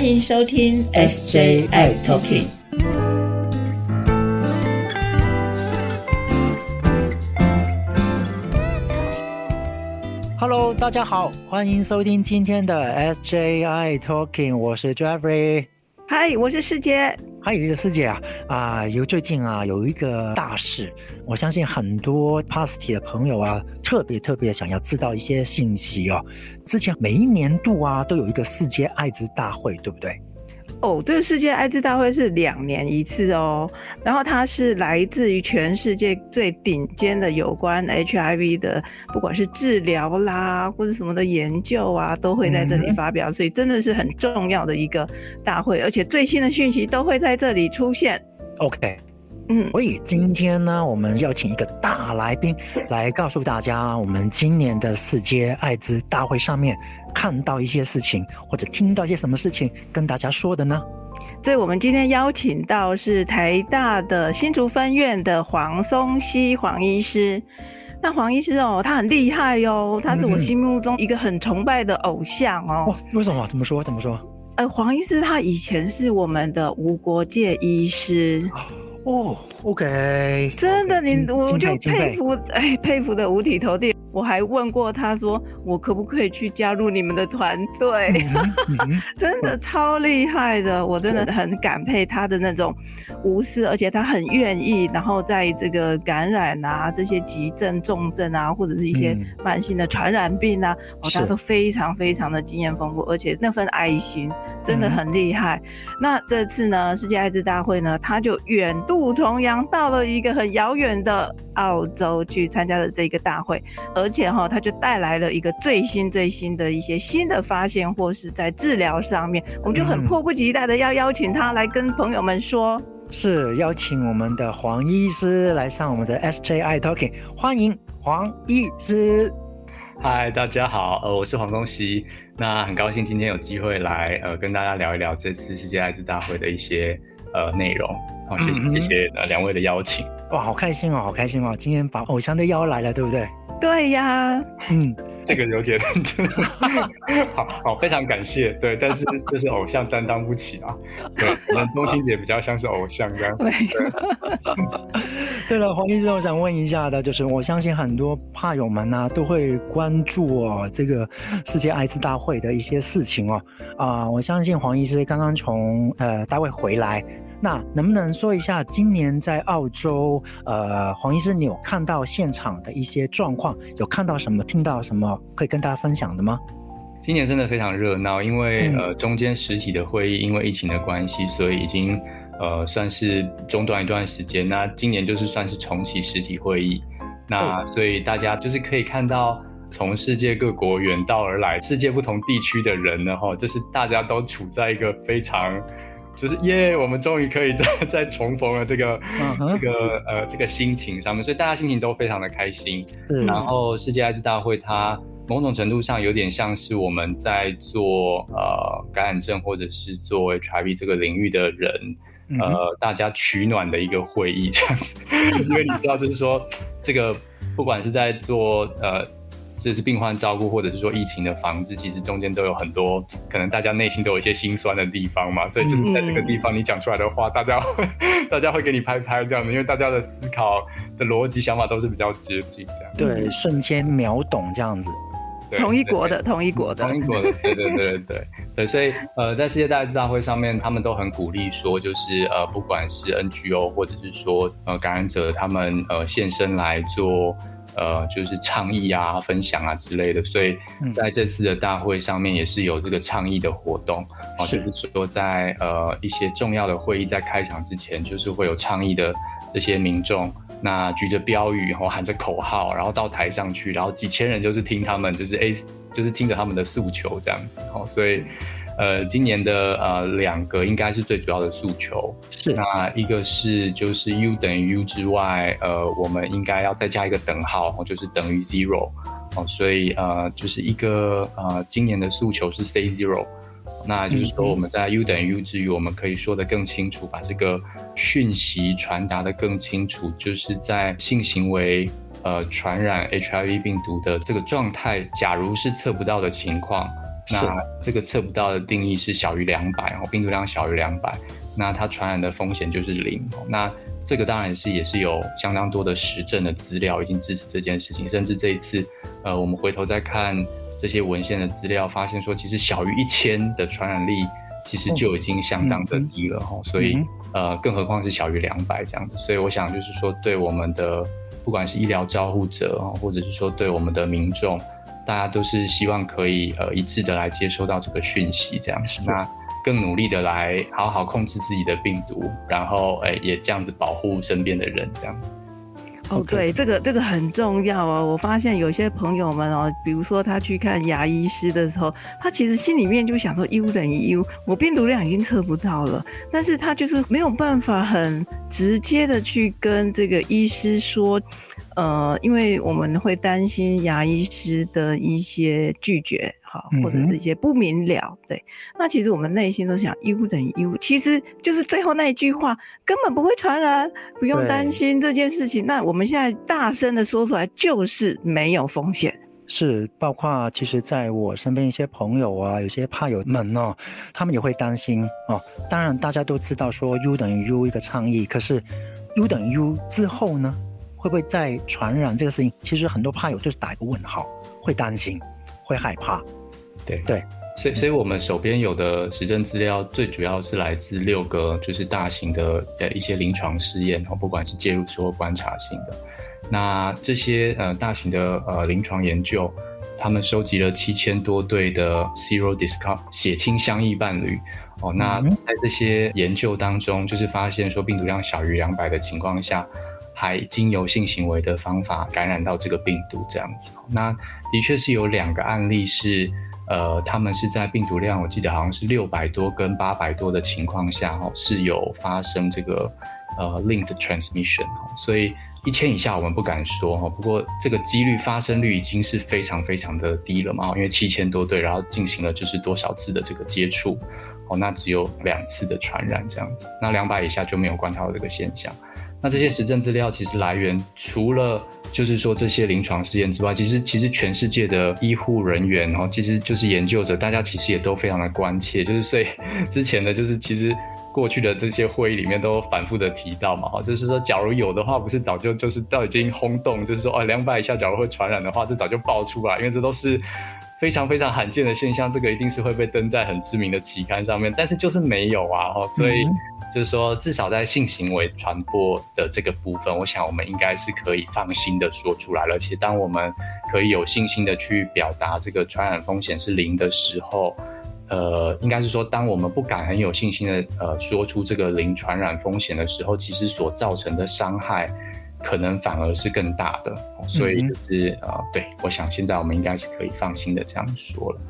欢迎收听 SJI Talking。Hello，大家好，欢迎收听今天的 SJI Talking，我是 Jeffrey。嗨，我是世杰。还有一个，世界啊啊，有最近啊有一个大事，我相信很多 Pasty 的朋友啊，特别特别想要知道一些信息哦。之前每一年度啊都有一个世界艾滋大会，对不对？哦，这个世界艾滋大会是两年一次哦，然后它是来自于全世界最顶尖的有关 HIV 的，不管是治疗啦或者什么的研究啊，都会在这里发表，所以真的是很重要的一个大会，而且最新的讯息都会在这里出现。OK，嗯，所以今天呢，我们要请一个大来宾来告诉大家，我们今年的世界艾滋大会上面。看到一些事情，或者听到一些什么事情，跟大家说的呢？所以，我们今天邀请到是台大的新竹分院的黄松溪黄医师。那黄医师哦，他很厉害哟，他是我心目中一个很崇拜的偶像哦。为什么？怎么说？怎么说？呃，黄医师他以前是我们的无国界医师。哦，OK，真的，你我就佩服，哎，佩服的五体投地。我还问过他说，我可不可以去加入你们的团队？真的超厉害的，我真的很感佩他的那种无私，而且他很愿意，然后在这个感染啊、这些急症、重症啊，或者是一些慢性的传染病啊，哦，他都非常非常的经验丰富，而且那份爱心真的很厉害。那这次呢，世界艾滋大会呢，他就远渡重洋到了一个很遥远的。澳洲去参加的这个大会，而且哈，他就带来了一个最新最新的一些新的发现，或是在治疗上面，我们就很迫不及待的要邀请他来跟朋友们说，是邀请我们的黄医师来上我们的 SJI Talking，欢迎黄医师。嗨，大家好，呃，我是黄东熙，那很高兴今天有机会来呃跟大家聊一聊这次世界艾滋大会的一些呃内容。好，谢谢谢谢呃两位的邀请，哇，好开心哦，好开心哦，今天把偶像都邀来了，对不对？对呀，嗯。这个有点，好好非常感谢，对，但是 就是偶像担当不起啊，对，我们钟欣姐比较像是偶像这样。对，对了，黄医生，我想问一下的，就是我相信很多怕友们呢都会关注哦这个世界艾滋大会的一些事情哦，啊，我相信黄医师刚刚从呃大会回来。那能不能说一下今年在澳洲，呃，黄医师，你有看到现场的一些状况，有看到什么，听到什么，可以跟大家分享的吗？今年真的非常热闹，因为呃中间实体的会议因为疫情的关系，所以已经呃算是中断一段时间。那今年就是算是重启实体会议，那所以大家就是可以看到从世界各国远道而来，世界不同地区的人呢，哈，就是大家都处在一个非常。就是耶，我们终于可以再 再重逢了，这个这个呃这个心情上面，所以大家心情都非常的开心。然后世界艾滋大会，它某种程度上有点像是我们在做呃感染症或者是做 HIV 这个领域的人，呃大家取暖的一个会议这样子。因为你知道，就是说这个不管是在做呃。就是病患照顾，或者是说疫情的防治，其实中间都有很多可能大家内心都有一些心酸的地方嘛，所以就是在这个地方你讲出来的话，大家大家会给你拍拍这样的，因为大家的思考的逻辑想法都是比较接近这样。对，瞬间秒懂这样子。同一国的，同一国的，同一国的，对对对对对对，所以呃，在世界大大会上面，他们都很鼓励说，就是呃，不管是 NGO 或者是说呃感染者，他们呃现身来做。呃，就是倡议啊、分享啊之类的，所以在这次的大会上面也是有这个倡议的活动，哦，就是说在呃一些重要的会议在开场之前，就是会有倡议的这些民众，那举着标语，然后喊着口号，然后到台上去，然后几千人就是听他们，就是 A，就是听着他们的诉求这样子，哦，所以。呃，今年的呃两个应该是最主要的诉求，是。那一个是就是 U 等于 U 之外，呃，我们应该要再加一个等号，就是等于 zero，哦，所以呃，就是一个呃，今年的诉求是 say zero，那就是说我们在 U 等于 U 之余，我们可以说的更清楚，把这个讯息传达的更清楚，就是在性行为呃传染 HIV 病毒的这个状态，假如是测不到的情况。那这个测不到的定义是小于两百，哦，病毒量小于两百，那它传染的风险就是零。那这个当然是也是有相当多的实证的资料已经支持这件事情，甚至这一次，呃，我们回头再看这些文献的资料，发现说其实小于一千的传染力其实就已经相当的低了哈，所以呃，更何况是小于两百这样子，所以我想就是说对我们的不管是医疗照护者啊，或者是说对我们的民众，大家都是希望可以呃一致的来接收到这个讯息这样子那。更努力的来好好控制自己的病毒，然后哎也这样子保护身边的人，这样。哦，对，这个这个很重要哦。我发现有些朋友们哦，比如说他去看牙医师的时候，他其实心里面就想说 U 等于 U，我病毒量已经测不到了，但是他就是没有办法很直接的去跟这个医师说。呃，因为我们会担心牙医师的一些拒绝，好，或者是一些不明了，对。那其实我们内心都想，U 等于 U，其实就是最后那一句话，根本不会传染，不用担心这件事情。那我们现在大声的说出来，就是没有风险。是，包括其实在我身边一些朋友啊，有些怕友们哦，他们也会担心哦。当然，大家都知道说 U 等于 U 一个倡议，可是 U 等于 U 之后呢？会不会再传染这个事情？其实很多怕友就是打一个问号，会担心，会害怕。对对，所以所以我们手边有的实证资料，最主要是来自六个就是大型的呃一些临床试验哦，不管是介入式或观察性的。那这些呃大型的呃临床研究，他们收集了七千多对的 zero discount 血清相异伴侣哦。那在这些研究当中，就是发现说病毒量小于两百的情况下。还经由性行为的方法感染到这个病毒，这样子。那的确是有两个案例是，呃，他们是在病毒量我记得好像是六百多跟八百多的情况下，哈，是有发生这个呃 linked transmission。所以一千以下我们不敢说哈，不过这个几率发生率已经是非常非常的低了嘛，因为七千多对，然后进行了就是多少次的这个接触，哦，那只有两次的传染这样子。那两百以下就没有观察到这个现象。那这些实证资料其实来源除了就是说这些临床试验之外，其实其实全世界的医护人员，哦其实就是研究者，大家其实也都非常的关切。就是所以 之前的，就是其实过去的这些会议里面都反复的提到嘛，哈，就是说假如有的话，不是早就就是都已经轰动，就是说哦两百以下假如会传染的话，这早就爆出来，因为这都是非常非常罕见的现象，这个一定是会被登在很知名的期刊上面，但是就是没有啊，哈，所以。就是说，至少在性行为传播的这个部分，我想我们应该是可以放心的说出来了。而且，当我们可以有信心的去表达这个传染风险是零的时候，呃，应该是说，当我们不敢很有信心的呃说出这个零传染风险的时候，其实所造成的伤害可能反而是更大的。所以，就是呃，对我想现在我们应该是可以放心的这样说了。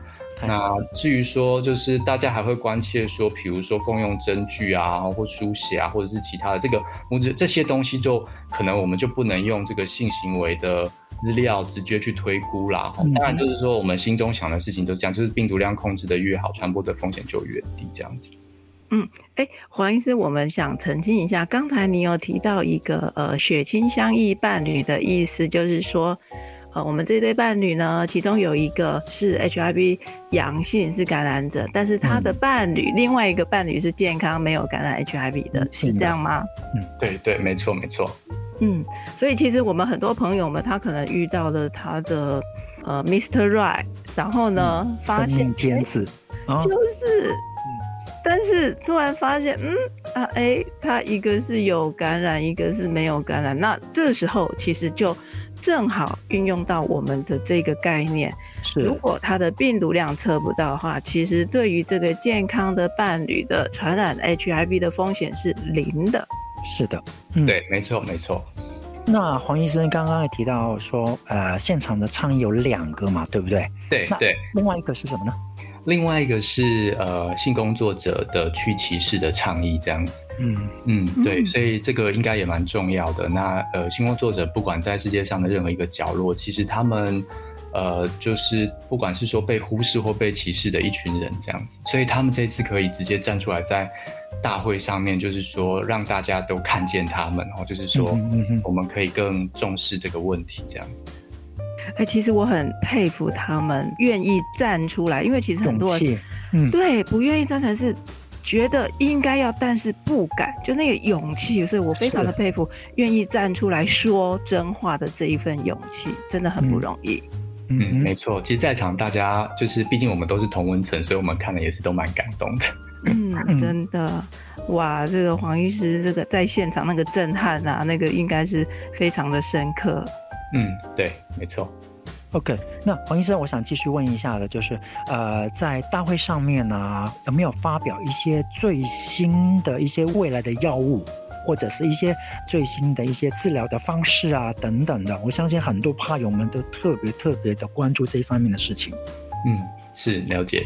那至于说，就是大家还会关切说，比如说共用针具啊，或书写啊，或者是其他的这个，我觉这些东西就可能我们就不能用这个性行为的资料直接去推估啦。当然，就是说我们心中想的事情都这样，就是病毒量控制的越好，传播的风险就越低，这样子。嗯，哎，黄医师，我们想澄清一下，刚才你有提到一个呃血亲相异伴侣的意思，就是说。呃，我们这对伴侣呢，其中有一个是 HIV 阳性，是感染者，但是他的伴侣另外一个伴侣是健康，没有感染 HIV 的，是这样吗？嗯，对对，没错没错。嗯，所以其实我们很多朋友们，他可能遇到了他的呃 Mr. Right，然后呢发现天子，就是，但是突然发现，嗯啊，哎，他一个是有感染，一个是没有感染，那这时候其实就。正好运用到我们的这个概念，是如果他的病毒量测不到的话，其实对于这个健康的伴侣的传染 HIV 的风险是零的。是的，嗯，对，没错，没错。那黄医生刚刚也提到说，呃，现场的倡议有两个嘛，对不对？对对。另外一个是什么呢？另外一个是呃性工作者的去歧视的倡议这样子，嗯。嗯对，所以这个应该也蛮重要的。那呃性工作者不管在世界上的任何一个角落，其实他们呃就是不管是说被忽视或被歧视的一群人这样子，所以他们这次可以直接站出来在大会上面，就是说让大家都看见他们，然后就是说我们可以更重视这个问题这样子。哎，其实我很佩服他们愿意站出来，因为其实很多人，嗯，对，不愿意站出来是觉得应该要，但是不敢，就那个勇气，所以我非常的佩服愿意站出来说真话的这一份勇气，真的很不容易。嗯，没错，其实，在场大家就是，毕竟我们都是同温层，所以我们看了也是都蛮感动的。嗯，真的，哇，这个黄医师这个在现场那个震撼啊，那个应该是非常的深刻。嗯，对，没错。OK，那黄医生，我想继续问一下的，就是呃，在大会上面呢，有没有发表一些最新的一些未来的药物？或者是一些最新的一些治疗的方式啊，等等的，我相信很多怕友们都特别特别的关注这一方面的事情。嗯，是了解。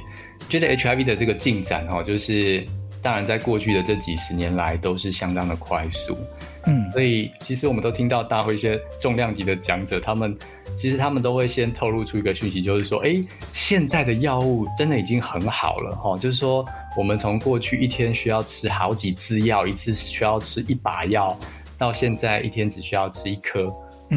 觉得 HIV 的这个进展哈，就是当然在过去的这几十年来都是相当的快速。嗯，所以其实我们都听到大会一些重量级的讲者，他们其实他们都会先透露出一个讯息，就是说，哎，现在的药物真的已经很好了哈，就是说。我们从过去一天需要吃好几次药，一次需要吃一把药，到现在一天只需要吃一颗，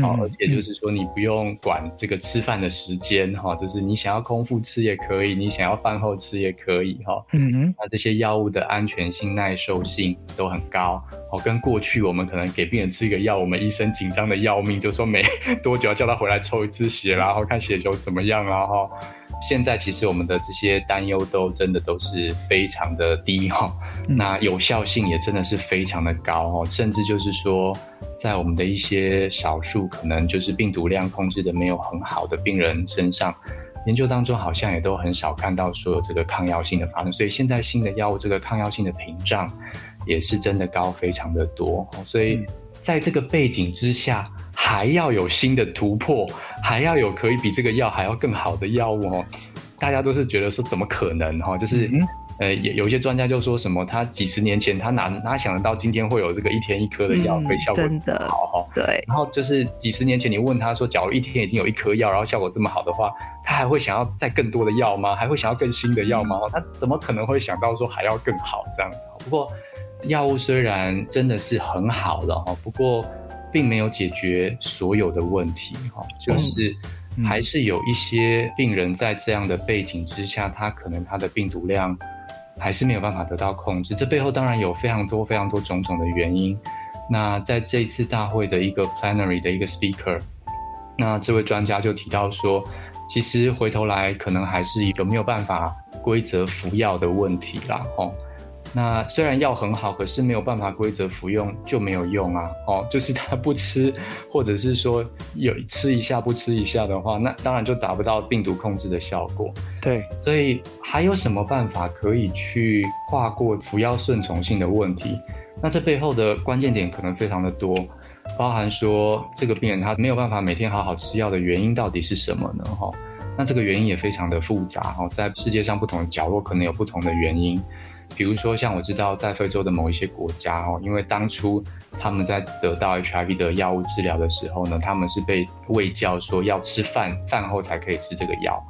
好，而且就是说你不用管这个吃饭的时间，哈，就是你想要空腹吃也可以，你想要饭后吃也可以，哈，嗯哼，那这些药物的安全性、耐受性都很高，哦，跟过去我们可能给病人吃一个药，我们医生紧张的要命，就说没多久要叫他回来抽一次血，然后看血球怎么样啊，哈。现在其实我们的这些担忧都真的都是非常的低哈，那有效性也真的是非常的高哦，甚至就是说，在我们的一些少数可能就是病毒量控制的没有很好的病人身上，研究当中好像也都很少看到说有这个抗药性的发生，所以现在新的药物这个抗药性的屏障也是真的高非常的多，所以在这个背景之下。还要有新的突破，还要有可以比这个药还要更好的药物哦。大家都是觉得说怎么可能哈？就是呃，有有一些专家就说什么，他几十年前他哪哪想得到今天会有这个一天一颗的药可以效果真的好哈？对。然后就是几十年前你问他说，假如一天已经有一颗药，然后效果这么好的话，他还会想要再更多的药吗？还会想要更新的药吗？他怎么可能会想到说还要更好这样子？不过药物虽然真的是很好了哈，不过。并没有解决所有的问题，哈，就是还是有一些病人在这样的背景之下，他可能他的病毒量还是没有办法得到控制。这背后当然有非常多非常多种种的原因。那在这一次大会的一个 plenary 的一个 speaker，那这位专家就提到说，其实回头来可能还是有没有办法规则服药的问题啦，哦。那虽然药很好，可是没有办法规则服用就没有用啊！哦，就是他不吃，或者是说有吃一下不吃一下的话，那当然就达不到病毒控制的效果。对，所以还有什么办法可以去跨过服药顺从性的问题？那这背后的关键点可能非常的多，包含说这个病人他没有办法每天好好吃药的原因到底是什么呢？哈，那这个原因也非常的复杂哈，在世界上不同的角落可能有不同的原因。比如说，像我知道在非洲的某一些国家哦，因为当初他们在得到 HIV 的药物治疗的时候呢，他们是被喂教说要吃饭，饭后才可以吃这个药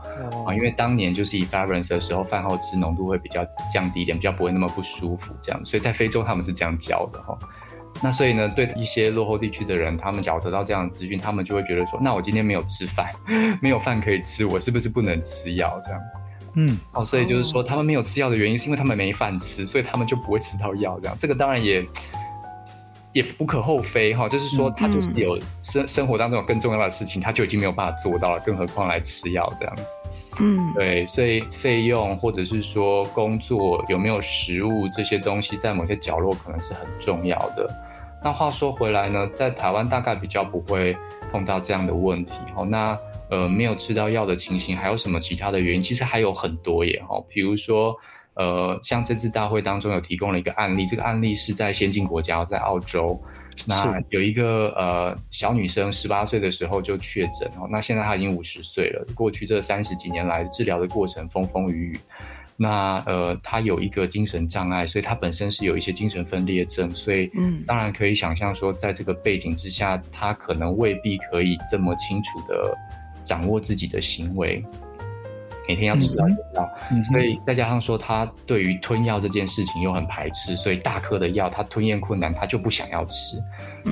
啊，因为当年就是以 f a i r a n c e 的时候，饭后吃浓度会比较降低一点，比较不会那么不舒服这样，所以在非洲他们是这样教的哈。那所以呢，对一些落后地区的人，他们只要得到这样的资讯，他们就会觉得说，那我今天没有吃饭，没有饭可以吃，我是不是不能吃药这样子？嗯，哦，所以就是说，他们没有吃药的原因，是因为他们没饭吃，所以他们就不会吃到药。这样，这个当然也也无可厚非哈。就是说，他就是有生生活当中有更重要的事情，他就已经没有办法做到了，更何况来吃药这样子。嗯，对，所以费用或者是说工作有没有食物这些东西，在某些角落可能是很重要的。那话说回来呢，在台湾大概比较不会碰到这样的问题。哦，那。呃，没有吃到药的情形，还有什么其他的原因？其实还有很多耶，哈，比如说，呃，像这次大会当中有提供了一个案例，这个案例是在先进国家，在澳洲，那有一个呃小女生十八岁的时候就确诊，哦，那现在她已经五十岁了，过去这三十几年来治疗的过程风风雨雨，那呃她有一个精神障碍，所以她本身是有一些精神分裂症，所以嗯，当然可以想象说，在这个背景之下，她可能未必可以这么清楚的。掌握自己的行为，每天要吃到药，所以再加上说他对于吞药这件事情又很排斥，所以大颗的药他吞咽困难，他就不想要吃，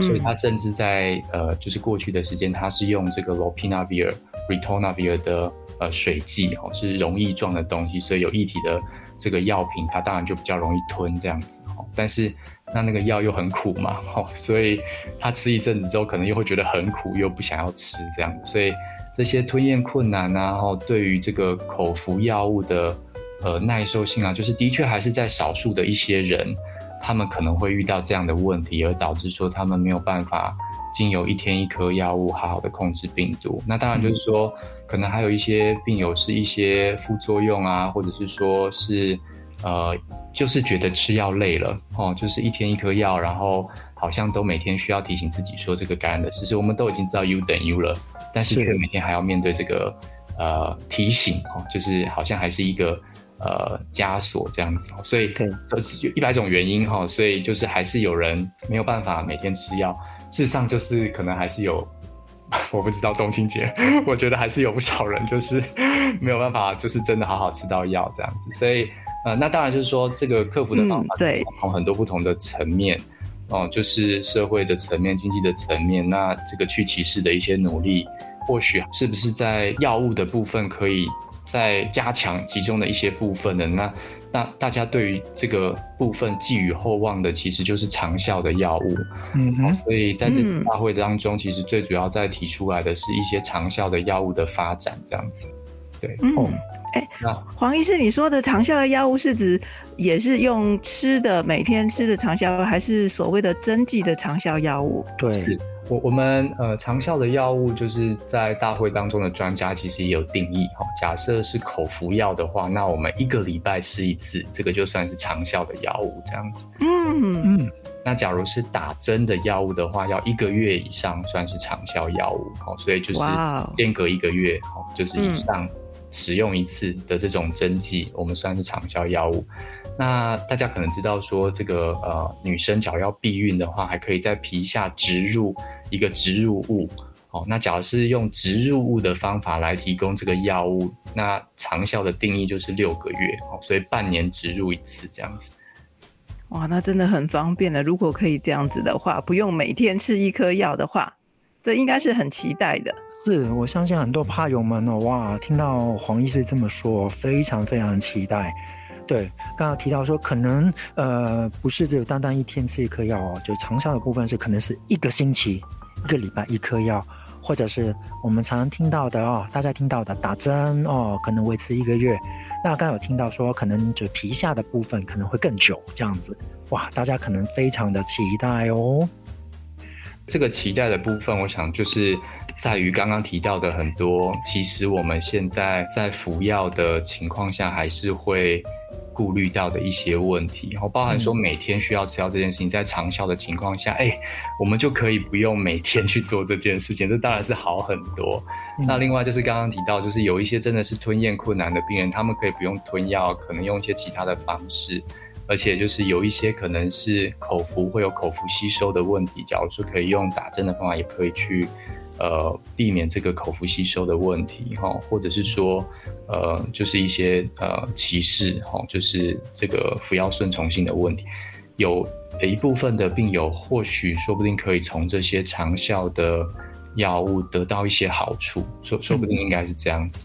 所以他甚至在呃就是过去的时间，他是用这个 lopinavir ritonavir 的呃水剂哦，是溶液状的东西，所以有液体的这个药品，它当然就比较容易吞这样子哦。但是那那个药又很苦嘛，哦，所以他吃一阵子之后，可能又会觉得很苦，又不想要吃这样，所以这些吞咽困难啊，然后对于这个口服药物的呃耐受性啊，就是的确还是在少数的一些人。他们可能会遇到这样的问题，而导致说他们没有办法经由一天一颗药物好好的控制病毒。那当然就是说，可能还有一些病友是一些副作用啊，或者是说是呃，就是觉得吃药累了哦，就是一天一颗药，然后好像都每天需要提醒自己说这个感染的事实，我们都已经知道 U 等 U 了，但是却每天还要面对这个呃提醒哦，就是好像还是一个。呃，枷锁这样子，所以对，有一百种原因哈，所以就是还是有人没有办法每天吃药。事实上，就是可能还是有，我不知道中青节，我觉得还是有不少人就是没有办法，就是真的好好吃到药这样子。所以，呃，那当然就是说，这个克服的方法对，从很多不同的层面，哦，就是社会的层面、经济的层面，那这个去歧视的一些努力，或许是不是在药物的部分可以。再加强其中的一些部分呢那那大家对于这个部分寄予厚望的，其实就是长效的药物。嗯，所以在这次大会当中，其实最主要在提出来的是一些长效的药物的发展，这样子。对，嗯，哎，那黄医师，你说的长效的药物是指也是用吃的，每天吃的长效，还是所谓的针剂的长效药物？对。我我们呃长效的药物就是在大会当中的专家其实也有定义哈。假设是口服药的话，那我们一个礼拜吃一次，这个就算是长效的药物这样子。嗯嗯。那假如是打针的药物的话，要一个月以上算是长效药物哦。所以就是间隔一个月哦，就是以上使用一次的这种针剂，我们算是长效药物。那大家可能知道说，这个呃，女生脚要避孕的话，还可以在皮下植入一个植入物。哦，那假如是用植入物的方法来提供这个药物，那长效的定义就是六个月。哦，所以半年植入一次这样子。哇，那真的很方便了。如果可以这样子的话，不用每天吃一颗药的话，这应该是很期待的。是我相信很多怕友们哦，哇，听到黄医师这么说，非常非常期待。对，刚刚提到说，可能呃不是只有单单一天吃一颗药哦，就长效的部分是可能是一个星期、一个礼拜一颗药，或者是我们常常听到的哦，大家听到的打针哦，可能维持一个月。那刚刚有听到说，可能就皮下的部分可能会更久这样子，哇，大家可能非常的期待哦。这个期待的部分，我想就是在于刚刚提到的很多，其实我们现在在服药的情况下，还是会。顾虑到的一些问题，然后包含说每天需要吃药这件事情，在长效的情况下，哎，我们就可以不用每天去做这件事情，这当然是好很多。那另外就是刚刚提到，就是有一些真的是吞咽困难的病人，他们可以不用吞药，可能用一些其他的方式，而且就是有一些可能是口服会有口服吸收的问题，假如说可以用打针的方法，也可以去。呃，避免这个口服吸收的问题，哈，或者是说，呃，就是一些呃歧视，哈，就是这个服药顺从性的问题，有一部分的病友或许说不定可以从这些长效的药物得到一些好处，说说不定应该是这样子。